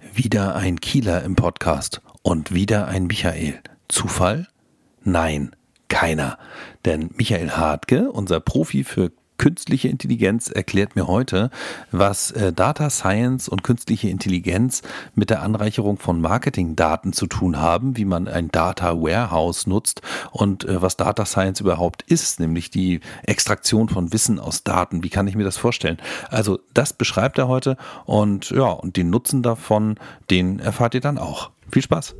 Wieder ein Kieler im Podcast und wieder ein Michael. Zufall? Nein, keiner. Denn Michael Hartke, unser Profi für künstliche Intelligenz erklärt mir heute, was äh, Data Science und künstliche Intelligenz mit der Anreicherung von Marketingdaten zu tun haben, wie man ein Data Warehouse nutzt und äh, was Data Science überhaupt ist, nämlich die Extraktion von Wissen aus Daten. Wie kann ich mir das vorstellen? Also das beschreibt er heute und ja, und den Nutzen davon, den erfahrt ihr dann auch. Viel Spaß!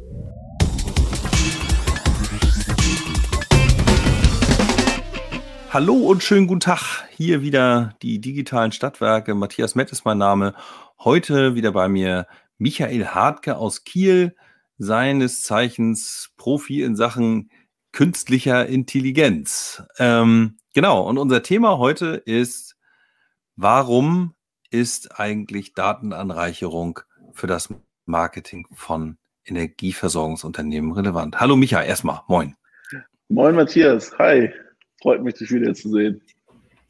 Hallo und schönen guten Tag. Hier wieder die digitalen Stadtwerke. Matthias Mett ist mein Name. Heute wieder bei mir Michael Hartke aus Kiel, seines Zeichens Profi in Sachen künstlicher Intelligenz. Ähm, genau, und unser Thema heute ist, warum ist eigentlich Datenanreicherung für das Marketing von Energieversorgungsunternehmen relevant? Hallo Michael, erstmal, moin. Moin Matthias, hi. Freut mich, dich wiederzusehen.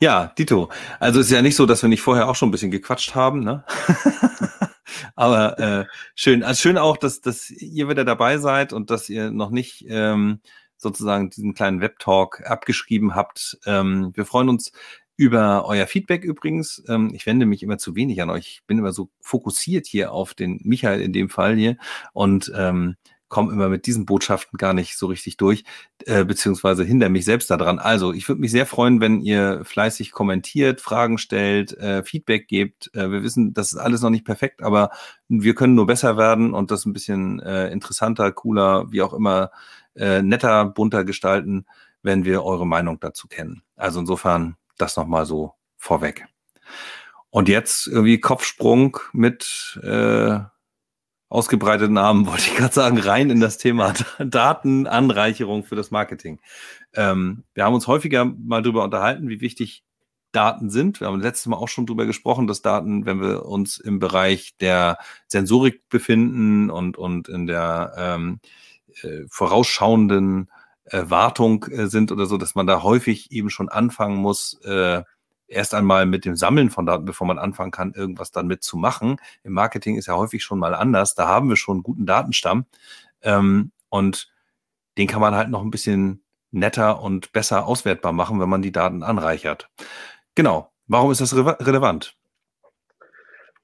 Ja, Dito. Also es ist ja nicht so, dass wir nicht vorher auch schon ein bisschen gequatscht haben, ne? Aber äh, schön. Also schön auch, dass, dass ihr wieder dabei seid und dass ihr noch nicht ähm, sozusagen diesen kleinen Webtalk abgeschrieben habt. Ähm, wir freuen uns über euer Feedback übrigens. Ähm, ich wende mich immer zu wenig an euch. Ich bin immer so fokussiert hier auf den Michael in dem Fall hier. Und ähm, komme immer mit diesen Botschaften gar nicht so richtig durch, äh, beziehungsweise hindere mich selbst daran. Also, ich würde mich sehr freuen, wenn ihr fleißig kommentiert, Fragen stellt, äh, Feedback gebt. Äh, wir wissen, das ist alles noch nicht perfekt, aber wir können nur besser werden und das ein bisschen äh, interessanter, cooler, wie auch immer, äh, netter, bunter gestalten, wenn wir eure Meinung dazu kennen. Also insofern das nochmal so vorweg. Und jetzt irgendwie Kopfsprung mit äh, ausgebreiteten Namen, wollte ich gerade sagen, rein in das Thema Datenanreicherung für das Marketing. Ähm, wir haben uns häufiger mal darüber unterhalten, wie wichtig Daten sind. Wir haben letztes Mal auch schon darüber gesprochen, dass Daten, wenn wir uns im Bereich der Sensorik befinden und, und in der ähm, äh, vorausschauenden äh, Wartung äh, sind oder so, dass man da häufig eben schon anfangen muss, äh, erst einmal mit dem Sammeln von Daten, bevor man anfangen kann, irgendwas dann mitzumachen. Im Marketing ist ja häufig schon mal anders. Da haben wir schon einen guten Datenstamm. Ähm, und den kann man halt noch ein bisschen netter und besser auswertbar machen, wenn man die Daten anreichert. Genau. Warum ist das re relevant?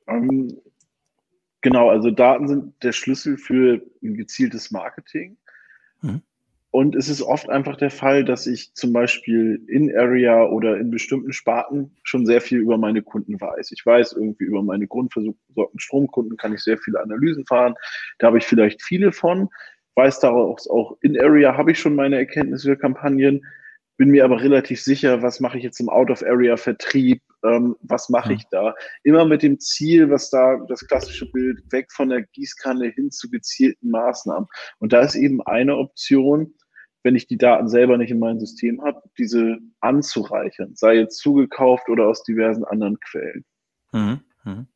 Um, ähm, genau, also Daten sind der Schlüssel für ein gezieltes Marketing. Mhm. Und es ist oft einfach der Fall, dass ich zum Beispiel in Area oder in bestimmten Sparten schon sehr viel über meine Kunden weiß. Ich weiß irgendwie über meine grundversorgten Stromkunden kann ich sehr viele Analysen fahren. Da habe ich vielleicht viele von. Weiß daraus auch in Area habe ich schon meine Erkenntnisse für Kampagnen. Bin mir aber relativ sicher, was mache ich jetzt im Out-of-Area-Vertrieb, ähm, was mache ich da? Immer mit dem Ziel, was da das klassische Bild, weg von der Gießkanne hin zu gezielten Maßnahmen. Und da ist eben eine Option, wenn ich die Daten selber nicht in meinem System habe, diese anzureichern, sei jetzt zugekauft oder aus diversen anderen Quellen. Mhm. Mhm.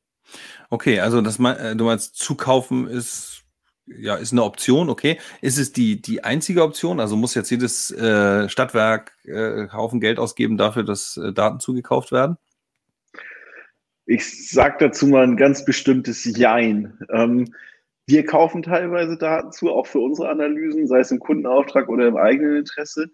Okay, also das äh, du meinst, zukaufen ist ja ist eine Option, okay. Ist es die, die einzige Option? Also muss jetzt jedes äh, Stadtwerk äh, Haufen Geld ausgeben dafür, dass äh, Daten zugekauft werden? Ich sage dazu mal ein ganz bestimmtes Jein. Ähm, wir kaufen teilweise Daten zu, auch für unsere Analysen, sei es im Kundenauftrag oder im eigenen Interesse, mhm.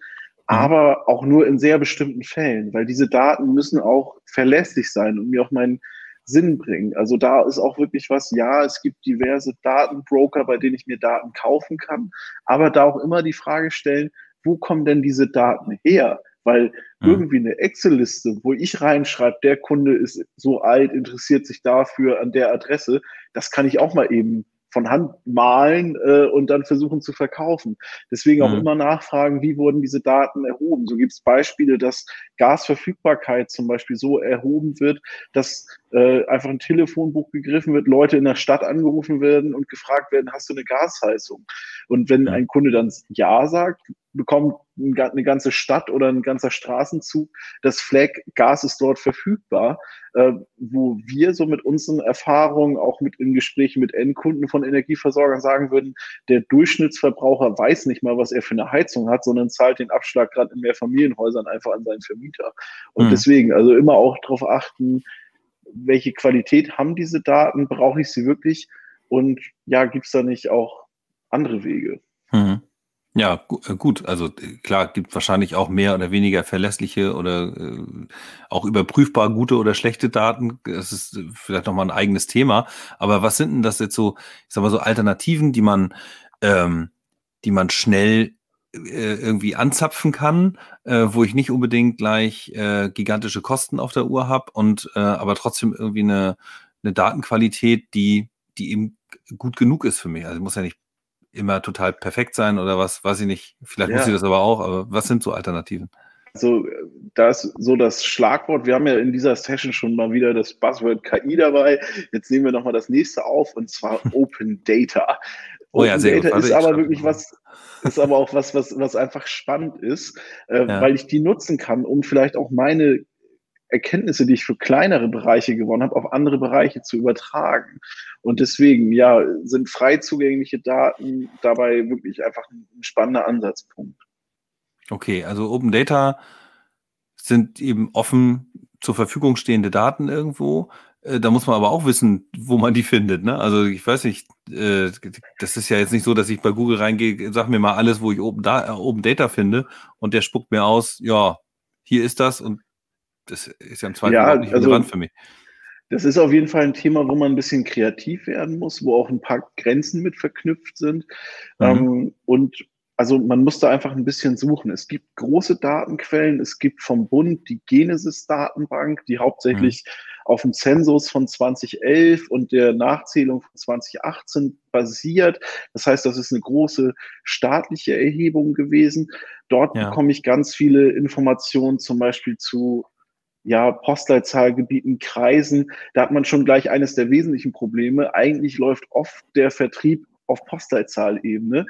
aber auch nur in sehr bestimmten Fällen, weil diese Daten müssen auch verlässlich sein und mir auch meinen Sinn bringen. Also da ist auch wirklich was, ja, es gibt diverse Datenbroker, bei denen ich mir Daten kaufen kann, aber da auch immer die Frage stellen, wo kommen denn diese Daten her? Weil mhm. irgendwie eine Excel-Liste, wo ich reinschreibe, der Kunde ist so alt, interessiert sich dafür an der Adresse, das kann ich auch mal eben von Hand malen äh, und dann versuchen zu verkaufen. Deswegen auch mhm. immer nachfragen, wie wurden diese Daten erhoben. So gibt es Beispiele, dass Gasverfügbarkeit zum Beispiel so erhoben wird, dass äh, einfach ein Telefonbuch gegriffen wird, Leute in der Stadt angerufen werden und gefragt werden, hast du eine Gasheizung? Und wenn ein Kunde dann Ja sagt, bekommt eine ganze Stadt oder ein ganzer Straßenzug das Flag, Gas ist dort verfügbar, äh, wo wir so mit unseren Erfahrungen, auch mit in Gesprächen mit Endkunden von Energieversorgern sagen würden, der Durchschnittsverbraucher weiß nicht mal, was er für eine Heizung hat, sondern zahlt den Abschlag gerade in Mehrfamilienhäusern einfach an seinen Vermieter. Und mhm. deswegen, also immer auch darauf achten, welche Qualität haben diese Daten, brauche ich sie wirklich Und ja, gibt es da nicht auch andere Wege? Mhm. Ja, äh, gut. Also äh, klar, gibt wahrscheinlich auch mehr oder weniger verlässliche oder äh, auch überprüfbar gute oder schlechte Daten. Das ist äh, vielleicht nochmal ein eigenes Thema. Aber was sind denn das jetzt so, ich sag mal so Alternativen, die man, ähm, die man schnell irgendwie anzapfen kann, äh, wo ich nicht unbedingt gleich äh, gigantische Kosten auf der Uhr habe und äh, aber trotzdem irgendwie eine, eine Datenqualität, die, die eben gut genug ist für mich. Also muss ja nicht immer total perfekt sein oder was, weiß ich nicht. Vielleicht ja. muss sie das aber auch, aber was sind so Alternativen? Also, da ist so das Schlagwort. Wir haben ja in dieser Session schon mal wieder das Buzzword KI dabei. Jetzt nehmen wir nochmal das nächste auf und zwar Open Data. Oh ja, sehr Data gut. ist aber wirklich was, ist aber auch was, was, was einfach spannend ist, äh, ja. weil ich die nutzen kann, um vielleicht auch meine Erkenntnisse, die ich für kleinere Bereiche gewonnen habe, auf andere Bereiche zu übertragen. Und deswegen, ja, sind frei zugängliche Daten dabei wirklich einfach ein spannender Ansatzpunkt. Okay, also Open Data sind eben offen zur Verfügung stehende Daten irgendwo. Äh, da muss man aber auch wissen, wo man die findet. Ne? Also ich weiß nicht, äh, das ist ja jetzt nicht so, dass ich bei Google reingehe, sag mir mal alles, wo ich Open, Open Data finde und der spuckt mir aus, ja, hier ist das und das ist ja im Zweifel ja, nicht also, relevant für mich. Das ist auf jeden Fall ein Thema, wo man ein bisschen kreativ werden muss, wo auch ein paar Grenzen mit verknüpft sind. Mhm. Ähm, und also man muss da einfach ein bisschen suchen. Es gibt große Datenquellen. Es gibt vom Bund die Genesis-Datenbank, die hauptsächlich mhm. auf dem Zensus von 2011 und der Nachzählung von 2018 basiert. Das heißt, das ist eine große staatliche Erhebung gewesen. Dort ja. bekomme ich ganz viele Informationen, zum Beispiel zu ja, Postleitzahlgebieten, Kreisen, da hat man schon gleich eines der wesentlichen Probleme. Eigentlich läuft oft der Vertrieb auf Postleitzahlebene.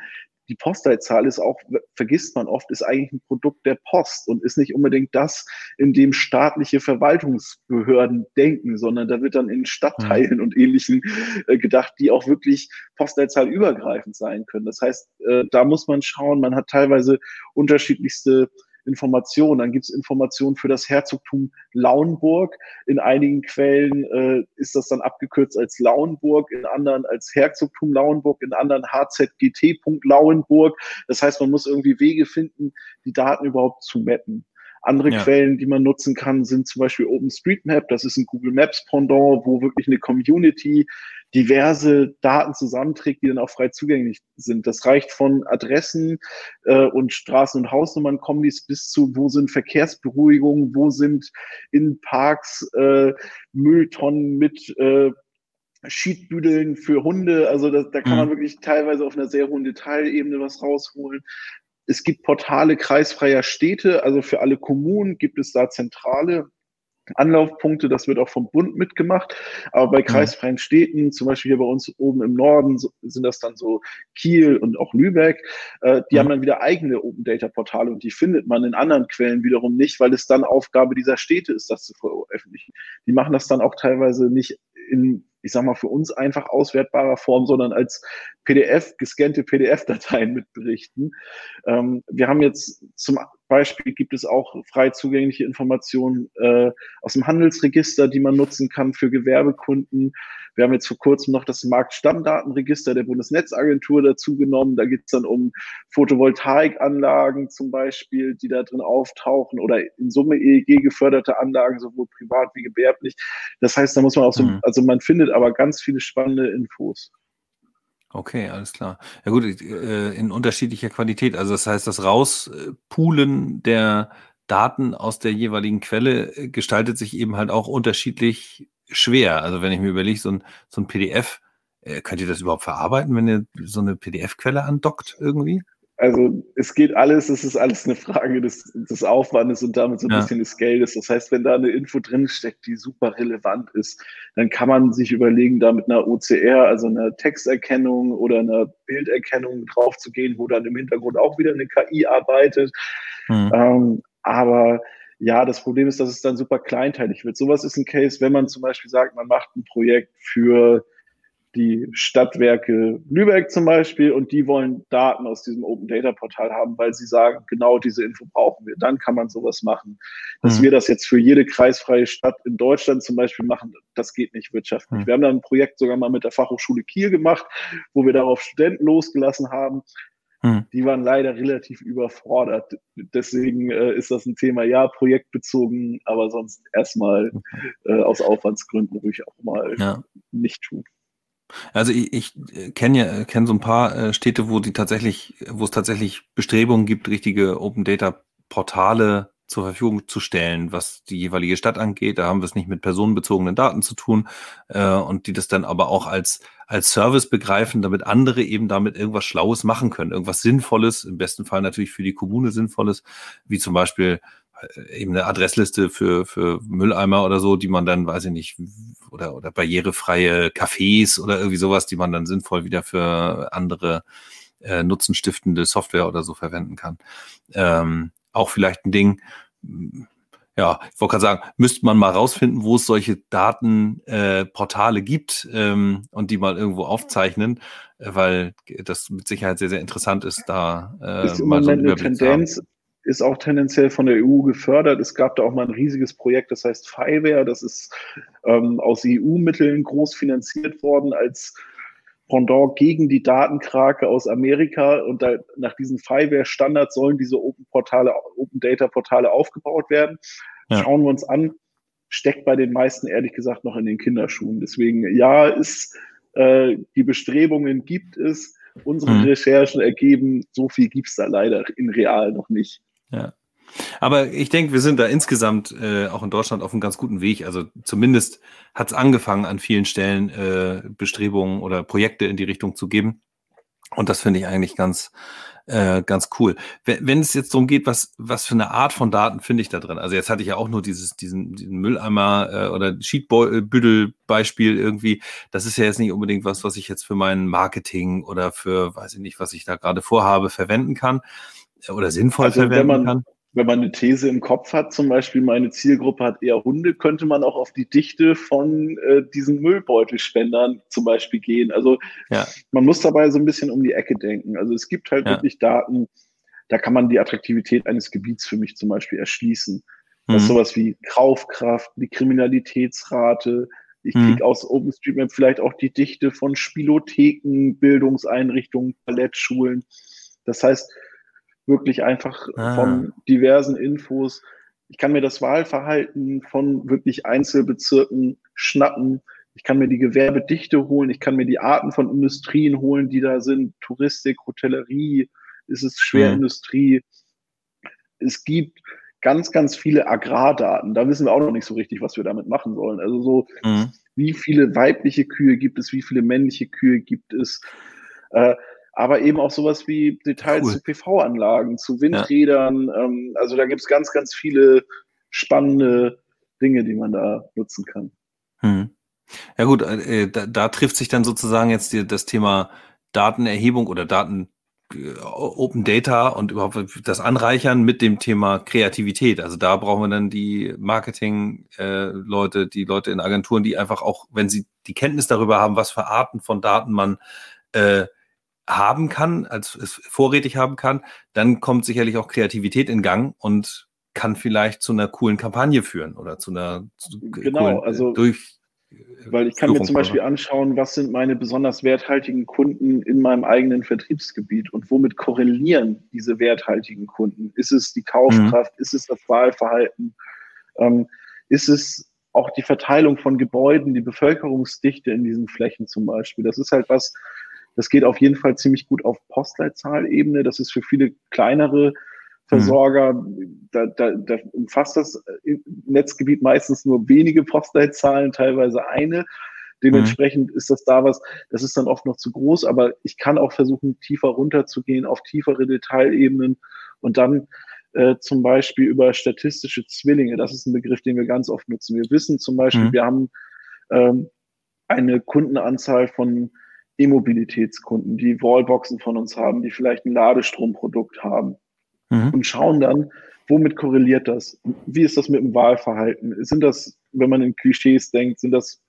Die Postleitzahl ist auch, vergisst man oft, ist eigentlich ein Produkt der Post und ist nicht unbedingt das, in dem staatliche Verwaltungsbehörden denken, sondern da wird dann in Stadtteilen mhm. und Ähnlichem äh, gedacht, die auch wirklich postleitzahlübergreifend sein können. Das heißt, äh, da muss man schauen, man hat teilweise unterschiedlichste Informationen. Dann gibt es Informationen für das Herzogtum Lauenburg. In einigen Quellen äh, ist das dann abgekürzt als Lauenburg, in anderen als Herzogtum Lauenburg, in anderen HZGT. Lauenburg. Das heißt, man muss irgendwie Wege finden, die Daten überhaupt zu mappen. Andere ja. Quellen, die man nutzen kann, sind zum Beispiel OpenStreetMap. Das ist ein Google Maps Pendant, wo wirklich eine Community diverse Daten zusammenträgt, die dann auch frei zugänglich sind. Das reicht von Adressen äh, und Straßen- und Hausnummern Kombis bis zu, wo sind Verkehrsberuhigungen, wo sind in Parks äh, Mülltonnen mit äh, Schiedbüdeln für Hunde. Also da, da kann man mhm. wirklich teilweise auf einer sehr hohen Detailebene was rausholen. Es gibt Portale kreisfreier Städte, also für alle Kommunen gibt es da zentrale Anlaufpunkte, das wird auch vom Bund mitgemacht. Aber bei mhm. kreisfreien Städten, zum Beispiel hier bei uns oben im Norden, sind das dann so Kiel und auch Lübeck, äh, die mhm. haben dann wieder eigene Open Data Portale und die findet man in anderen Quellen wiederum nicht, weil es dann Aufgabe dieser Städte ist, das zu veröffentlichen. Die machen das dann auch teilweise nicht in ich sag mal, für uns einfach auswertbarer Form, sondern als PDF, gescannte PDF-Dateien mit Berichten. Ähm, wir haben jetzt zum Beispiel gibt es auch frei zugängliche Informationen äh, aus dem Handelsregister, die man nutzen kann für Gewerbekunden. Wir haben jetzt vor kurzem noch das Marktstammdatenregister der Bundesnetzagentur dazu genommen. Da geht es dann um Photovoltaikanlagen zum Beispiel, die da drin auftauchen oder in Summe EEG geförderte Anlagen, sowohl privat wie gewerblich. Das heißt, da muss man auch so, mhm. also man findet aber ganz viele spannende Infos. Okay, alles klar. Ja gut, äh, in unterschiedlicher Qualität. Also das heißt, das Rauspulen der Daten aus der jeweiligen Quelle äh, gestaltet sich eben halt auch unterschiedlich schwer. Also wenn ich mir überlege, so ein, so ein PDF, äh, könnt ihr das überhaupt verarbeiten, wenn ihr so eine PDF-Quelle andockt irgendwie? Also es geht alles, es ist alles eine Frage des, des Aufwandes und damit so ein ja. bisschen des Geldes. Das heißt, wenn da eine Info drin steckt, die super relevant ist, dann kann man sich überlegen, da mit einer OCR, also einer Texterkennung oder einer Bilderkennung drauf zu gehen, wo dann im Hintergrund auch wieder eine KI arbeitet. Mhm. Ähm, aber ja, das Problem ist, dass es dann super kleinteilig wird. Sowas ist ein Case, wenn man zum Beispiel sagt, man macht ein Projekt für die Stadtwerke Lübeck zum Beispiel und die wollen Daten aus diesem Open Data Portal haben, weil sie sagen, genau diese Info brauchen wir. Dann kann man sowas machen. Dass mhm. wir das jetzt für jede kreisfreie Stadt in Deutschland zum Beispiel machen, das geht nicht wirtschaftlich. Mhm. Wir haben da ein Projekt sogar mal mit der Fachhochschule Kiel gemacht, wo wir darauf Studenten losgelassen haben. Mhm. Die waren leider relativ überfordert. Deswegen äh, ist das ein Thema, ja, projektbezogen, aber sonst erstmal äh, aus Aufwandsgründen ruhig auch mal ja. nicht tun. Also ich, ich kenne ja kenne so ein paar äh, Städte, wo die tatsächlich, wo es tatsächlich Bestrebungen gibt, richtige Open Data Portale zur Verfügung zu stellen, was die jeweilige Stadt angeht. Da haben wir es nicht mit personenbezogenen Daten zu tun äh, und die das dann aber auch als als Service begreifen, damit andere eben damit irgendwas Schlaues machen können, irgendwas Sinnvolles, im besten Fall natürlich für die Kommune Sinnvolles, wie zum Beispiel äh, eben eine Adressliste für, für Mülleimer oder so, die man dann, weiß ich nicht, oder, oder barrierefreie Cafés oder irgendwie sowas, die man dann sinnvoll wieder für andere äh, nutzenstiftende Software oder so verwenden kann. Ähm, auch vielleicht ein Ding, ja, ich wollte gerade sagen, müsste man mal rausfinden, wo es solche Datenportale äh, gibt ähm, und die mal irgendwo aufzeichnen, äh, weil das mit Sicherheit sehr, sehr interessant ist, da äh, ist mal so eine Tendenz, ist auch tendenziell von der EU gefördert. Es gab da auch mal ein riesiges Projekt, das heißt FIWARE, das ist ähm, aus EU-Mitteln groß finanziert worden als Pendant gegen die Datenkrake aus Amerika. Und da, nach diesen FIWARE-Standards sollen diese Open-Portale, Open-Data-Portale aufgebaut werden. Ja. Schauen wir uns an, steckt bei den meisten ehrlich gesagt noch in den Kinderschuhen. Deswegen, ja, ist, äh, die Bestrebungen gibt es. Unsere mhm. Recherchen ergeben, so viel gibt es da leider in real noch nicht. Ja. Aber ich denke, wir sind da insgesamt äh, auch in Deutschland auf einem ganz guten Weg. Also zumindest hat es angefangen, an vielen Stellen äh, Bestrebungen oder Projekte in die Richtung zu geben. Und das finde ich eigentlich ganz, äh, ganz cool. Wenn, wenn es jetzt darum geht, was, was für eine Art von Daten finde ich da drin? Also jetzt hatte ich ja auch nur dieses, diesen, diesen Mülleimer äh, oder Sheetbüttel-Beispiel irgendwie. Das ist ja jetzt nicht unbedingt was, was ich jetzt für mein Marketing oder für, weiß ich nicht, was ich da gerade vorhabe, verwenden kann oder sinnvoll also verwenden man, kann? Wenn man eine These im Kopf hat, zum Beispiel meine Zielgruppe hat eher Hunde, könnte man auch auf die Dichte von äh, diesen Müllbeutelspendern zum Beispiel gehen. Also ja. man muss dabei so ein bisschen um die Ecke denken. Also es gibt halt ja. wirklich Daten, da kann man die Attraktivität eines Gebiets für mich zum Beispiel erschließen. Das mhm. sowas wie Kaufkraft, die Kriminalitätsrate. Ich mhm. kriege aus OpenStreetMap vielleicht auch die Dichte von Spielotheken, Bildungseinrichtungen, Ballettschulen. Das heißt, wirklich einfach ah. von diversen Infos. Ich kann mir das Wahlverhalten von wirklich Einzelbezirken schnappen. Ich kann mir die Gewerbedichte holen. Ich kann mir die Arten von Industrien holen, die da sind. Touristik, Hotellerie, ist es Schwerindustrie. Mhm. Es gibt ganz, ganz viele Agrardaten. Da wissen wir auch noch nicht so richtig, was wir damit machen sollen. Also so, mhm. wie viele weibliche Kühe gibt es, wie viele männliche Kühe gibt es. Äh, aber eben auch sowas wie Details cool. zu PV-Anlagen, zu Windrädern. Ja. Ähm, also da gibt es ganz, ganz viele spannende Dinge, die man da nutzen kann. Hm. Ja gut, äh, da, da, trifft sich dann sozusagen jetzt die, das Thema Datenerhebung oder Daten äh, Open Data und überhaupt das Anreichern mit dem Thema Kreativität. Also da brauchen wir dann die Marketing-Leute, äh, die Leute in Agenturen, die einfach auch, wenn sie die Kenntnis darüber haben, was für Arten von Daten man äh, haben kann, als es vorrätig haben kann, dann kommt sicherlich auch Kreativität in Gang und kann vielleicht zu einer coolen Kampagne führen oder zu einer zu genau, coolen, äh, also durch weil ich kann mir zum Beispiel anschauen, was sind meine besonders werthaltigen Kunden in meinem eigenen Vertriebsgebiet und womit korrelieren diese werthaltigen Kunden? Ist es die Kaufkraft? Mhm. Ist es das Wahlverhalten? Ähm, ist es auch die Verteilung von Gebäuden, die Bevölkerungsdichte in diesen Flächen zum Beispiel? Das ist halt was, das geht auf jeden Fall ziemlich gut auf Postleitzahlebene. Das ist für viele kleinere Versorger, mhm. da, da, da umfasst das äh, Netzgebiet meistens nur wenige Postleitzahlen, teilweise eine. Dementsprechend mhm. ist das da was, das ist dann oft noch zu groß, aber ich kann auch versuchen, tiefer runterzugehen, auf tiefere Detailebenen und dann äh, zum Beispiel über statistische Zwillinge. Das ist ein Begriff, den wir ganz oft nutzen. Wir wissen zum Beispiel, mhm. wir haben ähm, eine Kundenanzahl von E-Mobilitätskunden, die Wallboxen von uns haben, die vielleicht ein Ladestromprodukt haben mhm. und schauen dann, womit korreliert das? Wie ist das mit dem Wahlverhalten? Sind das, wenn man in Klischees denkt, sind das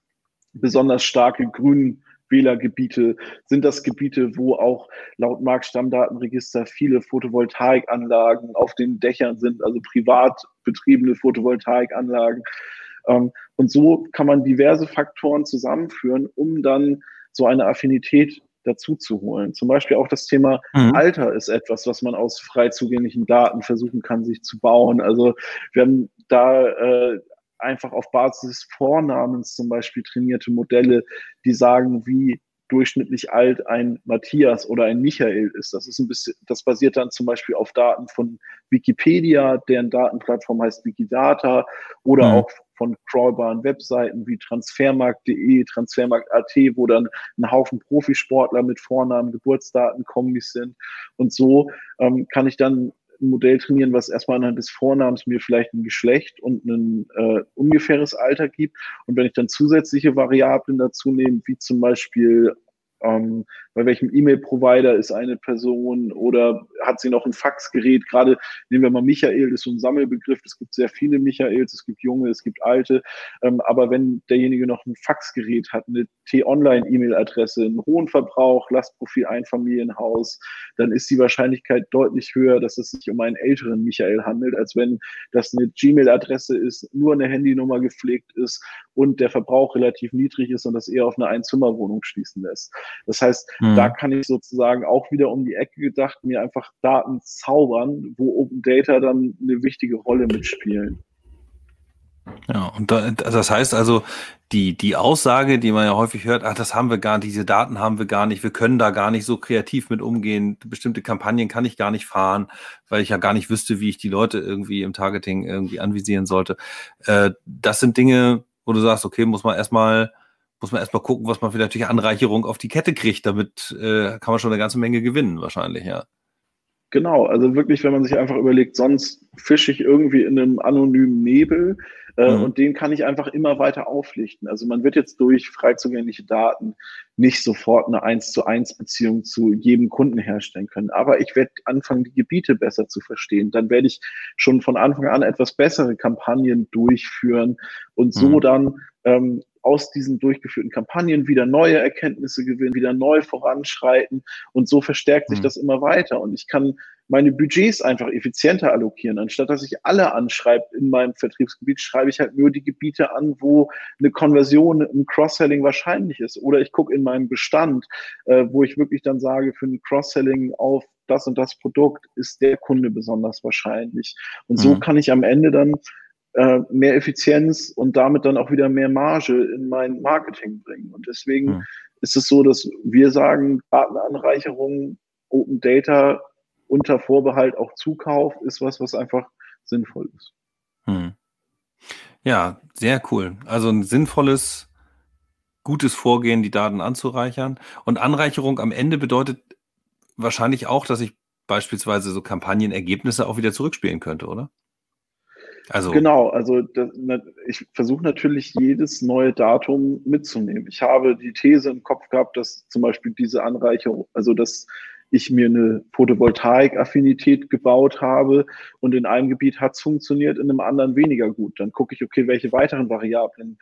besonders starke grün Wählergebiete? Sind das Gebiete, wo auch laut Marktstammdatenregister viele Photovoltaikanlagen auf den Dächern sind, also privat betriebene Photovoltaikanlagen? Ähm, und so kann man diverse Faktoren zusammenführen, um dann so eine Affinität dazu zu holen. Zum Beispiel auch das Thema mhm. Alter ist etwas, was man aus frei zugänglichen Daten versuchen kann, sich zu bauen. Also wir haben da äh, einfach auf Basis des Vornamens zum Beispiel trainierte Modelle, die sagen, wie durchschnittlich alt ein Matthias oder ein Michael ist. Das ist ein bisschen, das basiert dann zum Beispiel auf Daten von Wikipedia, deren Datenplattform heißt Wikidata oder mhm. auch von crawlbaren Webseiten wie transfermarkt.de, transfermarkt.at, wo dann ein Haufen Profisportler mit Vornamen, Geburtsdaten, Kombis sind. Und so ähm, kann ich dann ein Modell trainieren, was erstmal anhand des Vornamens mir vielleicht ein Geschlecht und ein äh, ungefähres Alter gibt. Und wenn ich dann zusätzliche Variablen dazu nehme, wie zum Beispiel ähm, bei welchem E-Mail-Provider ist eine Person oder hat sie noch ein Faxgerät? Gerade nehmen wir mal Michael, das ist so ein Sammelbegriff. Es gibt sehr viele Michaels, es gibt junge, es gibt alte. Ähm, aber wenn derjenige noch ein Faxgerät hat, eine T-Online-E-Mail-Adresse, einen hohen Verbrauch, Lastprofil Einfamilienhaus, dann ist die Wahrscheinlichkeit deutlich höher, dass es sich um einen älteren Michael handelt, als wenn das eine Gmail-Adresse ist, nur eine Handynummer gepflegt ist und der Verbrauch relativ niedrig ist und das eher auf eine Einzimmerwohnung schließen lässt. Das heißt, mhm. da kann ich sozusagen auch wieder um die Ecke gedacht mir einfach Daten zaubern, wo Open Data dann eine wichtige Rolle mitspielen. Ja, und da, das heißt also, die, die Aussage, die man ja häufig hört, ach, das haben wir gar nicht, diese Daten haben wir gar nicht, wir können da gar nicht so kreativ mit umgehen, bestimmte Kampagnen kann ich gar nicht fahren, weil ich ja gar nicht wüsste, wie ich die Leute irgendwie im Targeting irgendwie anvisieren sollte. Äh, das sind Dinge, wo du sagst, okay, muss man erstmal muss man erstmal gucken, was man für natürlich Anreicherung auf die Kette kriegt. Damit äh, kann man schon eine ganze Menge gewinnen, wahrscheinlich, ja. Genau, also wirklich, wenn man sich einfach überlegt, sonst fische ich irgendwie in einem anonymen Nebel äh, mhm. und den kann ich einfach immer weiter auflichten. Also man wird jetzt durch frei zugängliche Daten nicht sofort eine 1 zu 1 Beziehung zu jedem Kunden herstellen können. Aber ich werde anfangen, die Gebiete besser zu verstehen. Dann werde ich schon von Anfang an etwas bessere Kampagnen durchführen und so mhm. dann ähm, aus diesen durchgeführten Kampagnen wieder neue Erkenntnisse gewinnen, wieder neu voranschreiten und so verstärkt sich mhm. das immer weiter und ich kann meine Budgets einfach effizienter allokieren. Anstatt dass ich alle anschreibe in meinem Vertriebsgebiet, schreibe ich halt nur die Gebiete an, wo eine Konversion, ein Cross-Selling wahrscheinlich ist. Oder ich gucke in meinem Bestand, äh, wo ich wirklich dann sage, für ein Cross-Selling auf das und das Produkt ist der Kunde besonders wahrscheinlich. Und so mhm. kann ich am Ende dann äh, mehr Effizienz und damit dann auch wieder mehr Marge in mein Marketing bringen. Und deswegen mhm. ist es so, dass wir sagen, Datenanreicherung, Open Data unter Vorbehalt auch Zukauf ist was, was einfach sinnvoll ist. Mhm. Ja, sehr cool. Also ein sinnvolles, gutes Vorgehen, die Daten anzureichern. Und Anreicherung am Ende bedeutet wahrscheinlich auch, dass ich beispielsweise so Kampagnenergebnisse auch wieder zurückspielen könnte, oder? Also genau, also das, ich versuche natürlich jedes neue Datum mitzunehmen. Ich habe die These im Kopf gehabt, dass zum Beispiel diese Anreicherung, also dass ich mir eine Photovoltaik-Affinität gebaut habe und in einem Gebiet hat es funktioniert, in einem anderen weniger gut. Dann gucke ich, okay, welche weiteren Variablen,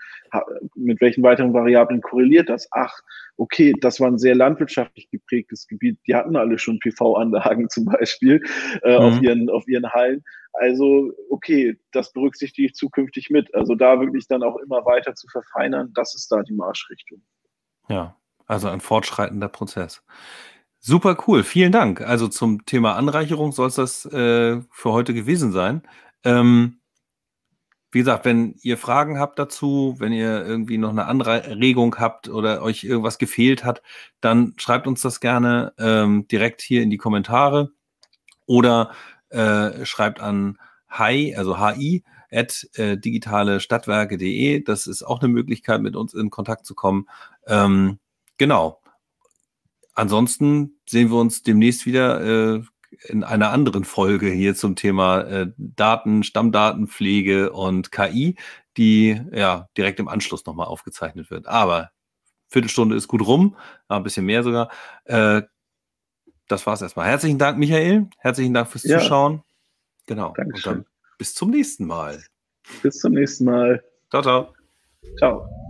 mit welchen weiteren Variablen korreliert das? Ach, okay, das war ein sehr landwirtschaftlich geprägtes Gebiet. Die hatten alle schon PV-Anlagen zum Beispiel äh, mhm. auf, ihren, auf ihren Hallen. Also, okay, das berücksichtige ich zukünftig mit. Also da wirklich dann auch immer weiter zu verfeinern, das ist da die Marschrichtung. Ja, also ein fortschreitender Prozess. Super cool, vielen Dank. Also zum Thema Anreicherung soll es das äh, für heute gewesen sein. Ähm, wie gesagt, wenn ihr Fragen habt dazu, wenn ihr irgendwie noch eine Anregung habt oder euch irgendwas gefehlt hat, dann schreibt uns das gerne ähm, direkt hier in die Kommentare oder äh, schreibt an hi, also hi, at äh, digitale Stadtwerke.de. Das ist auch eine Möglichkeit, mit uns in Kontakt zu kommen. Ähm, genau. Ansonsten sehen wir uns demnächst wieder äh, in einer anderen Folge hier zum Thema äh, Daten, Stammdatenpflege und KI, die ja direkt im Anschluss nochmal aufgezeichnet wird. Aber Viertelstunde ist gut rum, ein bisschen mehr sogar. Äh, das war's erstmal. Herzlichen Dank, Michael. Herzlichen Dank fürs ja. Zuschauen. Genau. Dankeschön. Und dann bis zum nächsten Mal. Bis zum nächsten Mal. Ciao, ciao. Ciao.